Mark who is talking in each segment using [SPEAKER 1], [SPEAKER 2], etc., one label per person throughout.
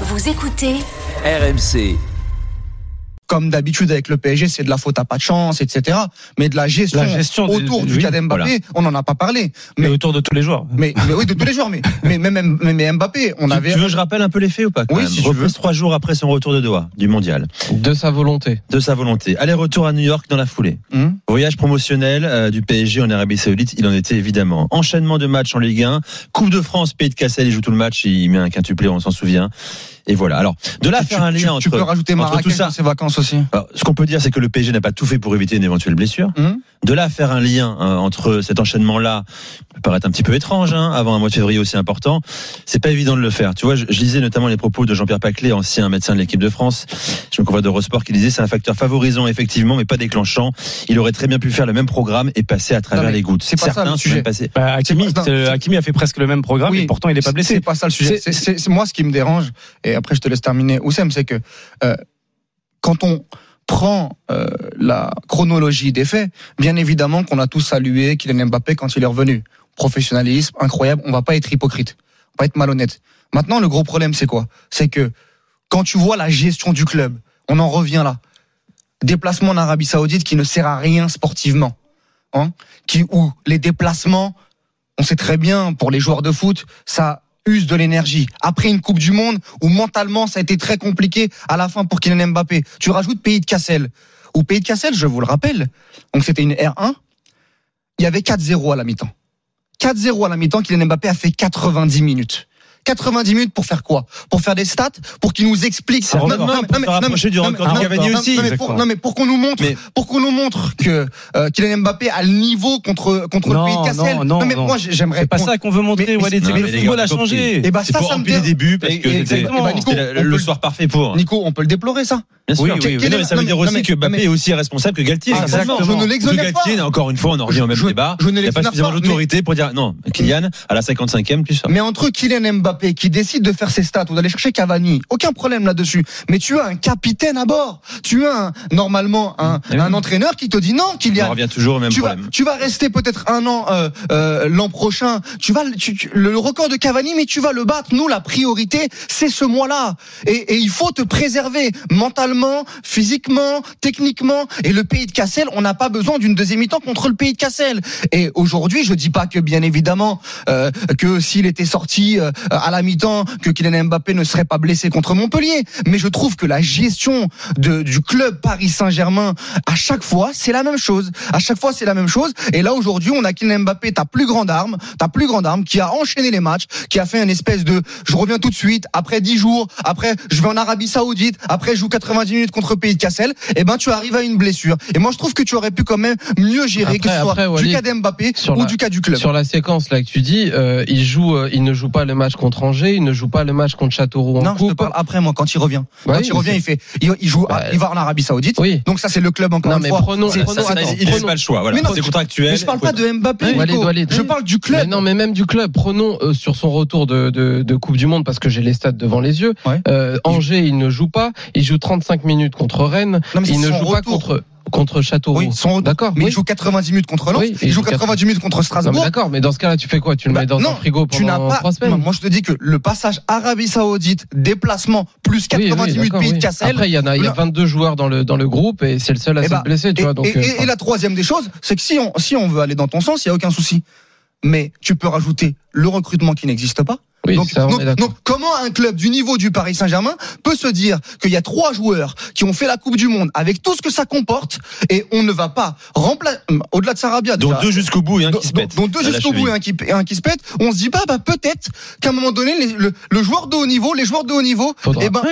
[SPEAKER 1] Vous écoutez
[SPEAKER 2] RMC.
[SPEAKER 3] Comme d'habitude avec le PSG, c'est de la faute à pas de chance, etc. Mais de la gestion,
[SPEAKER 4] La gestion de-
[SPEAKER 3] autour
[SPEAKER 4] de-
[SPEAKER 3] du
[SPEAKER 4] oui,
[SPEAKER 3] cas d'Mbappé,
[SPEAKER 4] voilà.
[SPEAKER 3] on n'en a pas parlé.
[SPEAKER 4] Mais
[SPEAKER 3] Mais,
[SPEAKER 4] autour de tous les joueurs.
[SPEAKER 3] mais, mais oui, de tous les joueurs. Mais, mais même mais, mais Mbappé, on
[SPEAKER 5] Tu-
[SPEAKER 3] avait.
[SPEAKER 5] Tu veux que je rappelle un peu les faits ou pas
[SPEAKER 3] Oui, si tu
[SPEAKER 5] Reprise
[SPEAKER 3] veux.
[SPEAKER 5] trois jours après son retour de Doha, du mondial,
[SPEAKER 6] De sa volonté.
[SPEAKER 5] de sa volonté. Aller-retour à New York dans la foulée.
[SPEAKER 3] Hum
[SPEAKER 5] Voyage promotionnel euh, du PSG en Arabie Saoudite, il en était évidemment. Enchaînement de matchs en Ligue 1, Coupe de France, Pays de Cassel, il joue tout le match, il met un quintuplé, on s'en souvient. Et voilà. Alors, de là
[SPEAKER 3] tu,
[SPEAKER 5] faire un
[SPEAKER 3] tu-
[SPEAKER 5] lien
[SPEAKER 3] tu
[SPEAKER 5] entre,
[SPEAKER 3] peux rajouter
[SPEAKER 5] entre tout
[SPEAKER 3] Marrakech
[SPEAKER 5] ça.
[SPEAKER 3] dans ses vacances aussi?
[SPEAKER 5] Alors, ce qu'on peut dire, c'est que le PSG n'a pas tout fait pour éviter une éventuelle blessure.
[SPEAKER 3] Hum
[SPEAKER 5] De là faire un lien hein, entre cet enchaînement-là, peut paraître un petit peu étrange, hein, avant un mois de février aussi important, c'est pas évident de le faire. Tu vois, je, je lisais notamment les propos de Jean-Pierre Paclet, ancien médecin de l'équipe de France, je me convois d'Eurosport, qui disait c'est un facteur favorisant effectivement, mais pas déclenchant. Il aurait très bien pu faire le même programme et passer à travers
[SPEAKER 3] Non,
[SPEAKER 5] les gouttes.
[SPEAKER 3] c'est pas ça,
[SPEAKER 5] Certains
[SPEAKER 3] le
[SPEAKER 5] sont
[SPEAKER 3] sujet.
[SPEAKER 5] même passés.
[SPEAKER 4] Bah, Hakimi,
[SPEAKER 3] pas-
[SPEAKER 4] euh, Hakimi a fait presque le même programme
[SPEAKER 3] Oui.
[SPEAKER 4] et pourtant il n'est pas blessé.
[SPEAKER 3] C'est pas ça le sujet.
[SPEAKER 4] C'est-
[SPEAKER 3] moi ce qui me dérange. Et après, je te laisse terminer. Oussem, c'est que euh, quand on prend euh, la chronologie des faits, bien évidemment qu'on a tous salué Kylian Mbappé quand il est revenu. Professionnalisme incroyable. On va pas être hypocrite, on va pas être malhonnête. Maintenant, le gros problème, c'est quoi? C'est que quand tu vois la gestion du club, on en revient là. Déplacement en Arabie Saoudite qui ne sert à rien sportivement, hein, qui où les déplacements on sait très bien, pour les joueurs de foot, ça use de l'énergie. Après une Coupe du Monde où mentalement ça a été très compliqué à la fin pour Kylian Mbappé. Tu rajoutes Pays de Cassel. Ou Pays de Cassel, je vous le rappelle, donc c'était une R1, il y avait 4-0 à la mi-temps. 4-0 à la mi-temps, Kylian Mbappé a fait 90 minutes. 90 minutes pour faire quoi? Pour faire des stats Pour qu'il nous explique
[SPEAKER 5] C'est record. Pour se rapprocher du record de Cavani
[SPEAKER 3] non,
[SPEAKER 5] aussi.
[SPEAKER 3] non, mais pour, non, mais pour qu'on nous montre,
[SPEAKER 5] Mais-
[SPEAKER 3] pour qu'on nous montre que euh, Kylian Mbappé a le niveau contre contre
[SPEAKER 4] Non,
[SPEAKER 3] le pays de Cassel.
[SPEAKER 4] non, non,
[SPEAKER 3] mais
[SPEAKER 4] non.
[SPEAKER 3] moi j'aimerais
[SPEAKER 4] C'est pas
[SPEAKER 3] qu'on-
[SPEAKER 4] ça qu'on veut montrer,
[SPEAKER 3] Mais-
[SPEAKER 4] Walid.
[SPEAKER 3] mais-
[SPEAKER 4] C'est
[SPEAKER 5] Non,
[SPEAKER 4] que
[SPEAKER 5] mais
[SPEAKER 4] le football a changé.
[SPEAKER 3] Eh ben,
[SPEAKER 5] C'est
[SPEAKER 3] ça,
[SPEAKER 5] pour
[SPEAKER 3] ça me
[SPEAKER 5] remplir les
[SPEAKER 3] dé-
[SPEAKER 5] débuts parce
[SPEAKER 4] Et-
[SPEAKER 5] que c'était
[SPEAKER 4] exactement.
[SPEAKER 5] c'était
[SPEAKER 3] Nico,
[SPEAKER 5] le, soir parfait pour.
[SPEAKER 3] Nico, on peut le déplorer ça
[SPEAKER 5] Bien sûr.
[SPEAKER 4] Oui, oui,
[SPEAKER 5] Mais
[SPEAKER 4] oui.
[SPEAKER 5] non, mais ça
[SPEAKER 3] Non,
[SPEAKER 5] veut dire
[SPEAKER 3] non,
[SPEAKER 5] aussi que Mbappé
[SPEAKER 3] non,
[SPEAKER 5] est aussi responsable que Galtier.
[SPEAKER 3] Ah. Je ne l'exonère pas.
[SPEAKER 5] Galtier, encore une fois, on en revient au même débat.
[SPEAKER 3] je ne
[SPEAKER 5] Il n'y a pas
[SPEAKER 3] l'exonère
[SPEAKER 5] suffisamment
[SPEAKER 3] pas,
[SPEAKER 5] d'autorité pour dire non, Kylian, à la 55e, tu sors.
[SPEAKER 3] Mais entre Kylian Mbappé qui décide de faire ses stats ou d'aller chercher Cavani, aucun problème là-dessus. Mais tu as un capitaine à bord. Tu as un, normalement un,
[SPEAKER 5] Eh oui.
[SPEAKER 3] un entraîneur qui te dit non,
[SPEAKER 5] On
[SPEAKER 3] Kylian.
[SPEAKER 5] revient toujours au même
[SPEAKER 3] Tu vas,
[SPEAKER 5] problème.
[SPEAKER 3] tu vas rester peut-être un an euh, euh, l'an prochain. Tu vas tu- tu- le record de Cavani, mais tu vas le battre. Nous, la priorité, c'est ce mois-là. Et, et il faut te préserver mentalement, physiquement, techniquement. Et le pays de Cassel, on n'a pas besoin d'une deuxième mi-temps contre le pays de Cassel. Et aujourd'hui, je dis pas que bien évidemment euh, que s'il était sorti à la mi-temps, que Kylian Mbappé ne serait pas blessé contre Montpellier. Mais je trouve que la gestion de, du club Paris Saint-Germain, à chaque fois, c'est la même chose. À chaque fois, c'est la même chose. Et là, aujourd'hui, on a Kylian Mbappé, ta plus grande arme, ta plus grande arme, qui a enchaîné les matchs, qui a fait une espèce de, je reviens tout de suite, après 10 jours, après, je vais en Arabie Saoudite, après, je joue 90 minutes contre pays de Cassel. Et ben, tu arrives à une blessure. Et moi, je trouve que tu aurais pu quand même mieux gérer, que ce soit
[SPEAKER 6] après,
[SPEAKER 3] du cas d'Mbappé ou
[SPEAKER 6] la-
[SPEAKER 3] du cas du club.
[SPEAKER 6] Sur la séquence là que tu dis, euh, il joue, euh, il ne joue pas le match contre Angers, il ne joue pas le match contre Châteauroux en
[SPEAKER 3] Non, je te
[SPEAKER 6] coupe.
[SPEAKER 3] parle après, moi, quand il revient.
[SPEAKER 6] Bah
[SPEAKER 3] quand
[SPEAKER 6] oui,
[SPEAKER 3] il revient, il fait, il, il joue,
[SPEAKER 6] Bah,
[SPEAKER 3] il va en Arabie Saoudite.
[SPEAKER 6] Oui.
[SPEAKER 3] Donc ça, c'est le club encore
[SPEAKER 6] Non,
[SPEAKER 3] une
[SPEAKER 6] mais
[SPEAKER 3] fois.
[SPEAKER 6] prenons-
[SPEAKER 3] C'est-
[SPEAKER 6] prenons- attends,
[SPEAKER 5] il
[SPEAKER 6] prenons-
[SPEAKER 5] pas le choix. Voilà, c'est contractuel.
[SPEAKER 3] Mais je parle pas de Mbappé, Nico. Je parle du
[SPEAKER 6] Mais
[SPEAKER 3] club.
[SPEAKER 6] non, mais même du club. Prenons euh, sur son retour de, de, de Coupe du Monde parce que j'ai les stats devant les yeux.
[SPEAKER 3] Ouais.
[SPEAKER 6] Euh, Angers, il ne joue pas. Il joue 35 minutes contre Rennes.
[SPEAKER 3] Non, mais
[SPEAKER 6] il ne joue pas contre contre Châteauroux.
[SPEAKER 3] Oui, son.
[SPEAKER 6] D'accord.
[SPEAKER 3] Mais
[SPEAKER 6] oui.
[SPEAKER 3] il joue 90 minutes contre Lens.
[SPEAKER 6] Oui,
[SPEAKER 3] il, joue
[SPEAKER 6] joue
[SPEAKER 3] 90 minutes contre Strasbourg.
[SPEAKER 6] d'accord, mais dans ce cas-là, tu fais quoi? Tu le
[SPEAKER 3] Bah,
[SPEAKER 6] mets dans
[SPEAKER 3] non,
[SPEAKER 6] un frigo
[SPEAKER 3] tu
[SPEAKER 6] pendant
[SPEAKER 3] pas.
[SPEAKER 6] trois semaines
[SPEAKER 3] Non, moi, je te dis que le passage Arabie Saoudite, déplacement plus 90
[SPEAKER 6] Oui, oui,
[SPEAKER 3] minutes pays de. Cassel.
[SPEAKER 6] Après, il y en a, il y a
[SPEAKER 3] Là-
[SPEAKER 6] 22 joueurs dans le dans le groupe et c'est le seul à
[SPEAKER 3] Eh
[SPEAKER 6] s'être
[SPEAKER 3] ben,
[SPEAKER 6] blessé, tu
[SPEAKER 3] et,
[SPEAKER 6] vois. Donc,
[SPEAKER 3] et-
[SPEAKER 6] euh,
[SPEAKER 3] et- et la troisième des choses, c'est que si on, si on veut aller dans ton sens, il n'y a aucun souci. Mais tu peux rajouter le recrutement qui n'existe pas.
[SPEAKER 6] Oui,
[SPEAKER 3] donc,
[SPEAKER 6] ça,
[SPEAKER 3] comment un club du niveau du Paris Saint-Germain peut se dire qu'il y a trois joueurs qui ont fait la Coupe du Monde avec tout ce que ça comporte et on ne va pas remplacer, au-delà de Sarabia,
[SPEAKER 5] Dont
[SPEAKER 3] déjà,
[SPEAKER 5] deux jusqu'au bout et un qui se pète.
[SPEAKER 3] dont- dont deux jusqu'au bout et un qui, et un qui se pète, on se dit pas, bah, peut-être qu'à un moment donné, les- le, le joueur de haut niveau, les joueurs de haut niveau,
[SPEAKER 6] Faudra-
[SPEAKER 3] eh ben,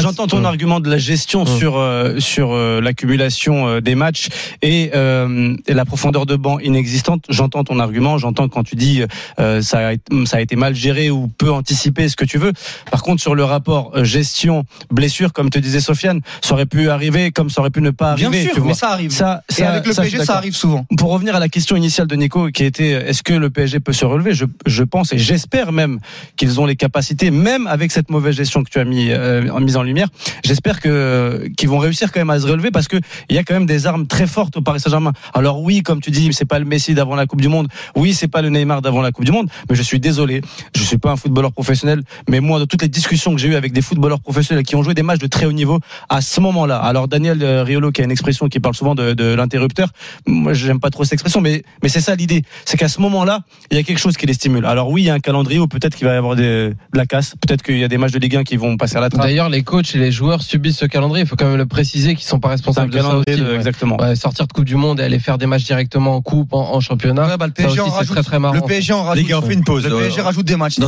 [SPEAKER 4] j'entends- ton argument de la gestion
[SPEAKER 6] Hum.
[SPEAKER 4] sur euh, sur euh, l'accumulation euh, des matchs et, euh, et la profondeur de banc inexistante. J'entends ton argument. J'entends quand tu dis euh, ça a, été- ça a été mal géré ou peu anticipé, ce que tu veux. Par contre, sur le rapport euh, gestion blessure, comme te disait Sofiane, ça aurait pu arriver comme ça aurait pu ne pas
[SPEAKER 3] bien
[SPEAKER 4] arriver.
[SPEAKER 3] sûr,
[SPEAKER 4] tu vois.
[SPEAKER 3] mais ça arrive.
[SPEAKER 4] Ça,
[SPEAKER 3] et
[SPEAKER 4] ça-
[SPEAKER 3] avec le
[SPEAKER 4] ça,
[SPEAKER 3] PSG, ça arrive souvent.
[SPEAKER 4] Pour revenir à la question initiale de Nico, qui était est-ce que le PSG peut se relever? Je, je pense et j'espère même qu'ils ont les capacités, même avec cette mauvaise gestion que tu as mis, euh, en- mise en lumière. J'espère que qu'ils vont réussir quand même à se relever parce que il y a quand même des armes très fortes au Paris Saint-Germain. Alors oui, comme tu dis, c'est pas le Messi d'avant la Coupe du Monde. Oui, c'est pas le Neymar d'avant la Coupe du Monde, mais je suis suis désolé, je suis pas un footballeur professionnel, mais moi, dans toutes les discussions que j'ai eues avec des footballeurs professionnels qui ont joué des matchs de très haut niveau, à ce moment-là, alors Daniel euh, Riolo, qui a une expression qui parle souvent de, de l'interrupteur, moi, j'aime pas trop cette expression, mais, mais c'est ça l'idée. C'est qu'à ce moment-là, il y a quelque chose qui les stimule. Alors oui, il y a un calendrier où peut-être qu'il va y avoir des, de la casse, peut-être qu'il y a des matchs de Ligue 1 qui vont passer à la trappe.
[SPEAKER 6] D'ailleurs, les coachs et les joueurs subissent ce calendrier. Il faut quand même le préciser qu'ils sont pas responsables de ça aussi.
[SPEAKER 4] de-
[SPEAKER 6] ouais.
[SPEAKER 4] exactement.
[SPEAKER 6] Ouais, sortir de Coupe du Monde et aller faire des matchs directement en Coupe, en, en championnat.
[SPEAKER 3] Ouais, bah, le PSG en
[SPEAKER 6] aussi,
[SPEAKER 3] rajoute.
[SPEAKER 6] très très marrant.
[SPEAKER 3] Le PSG en rajoute.
[SPEAKER 5] Les gars, on fait une pause.
[SPEAKER 3] Le PSG rajoute des matchs.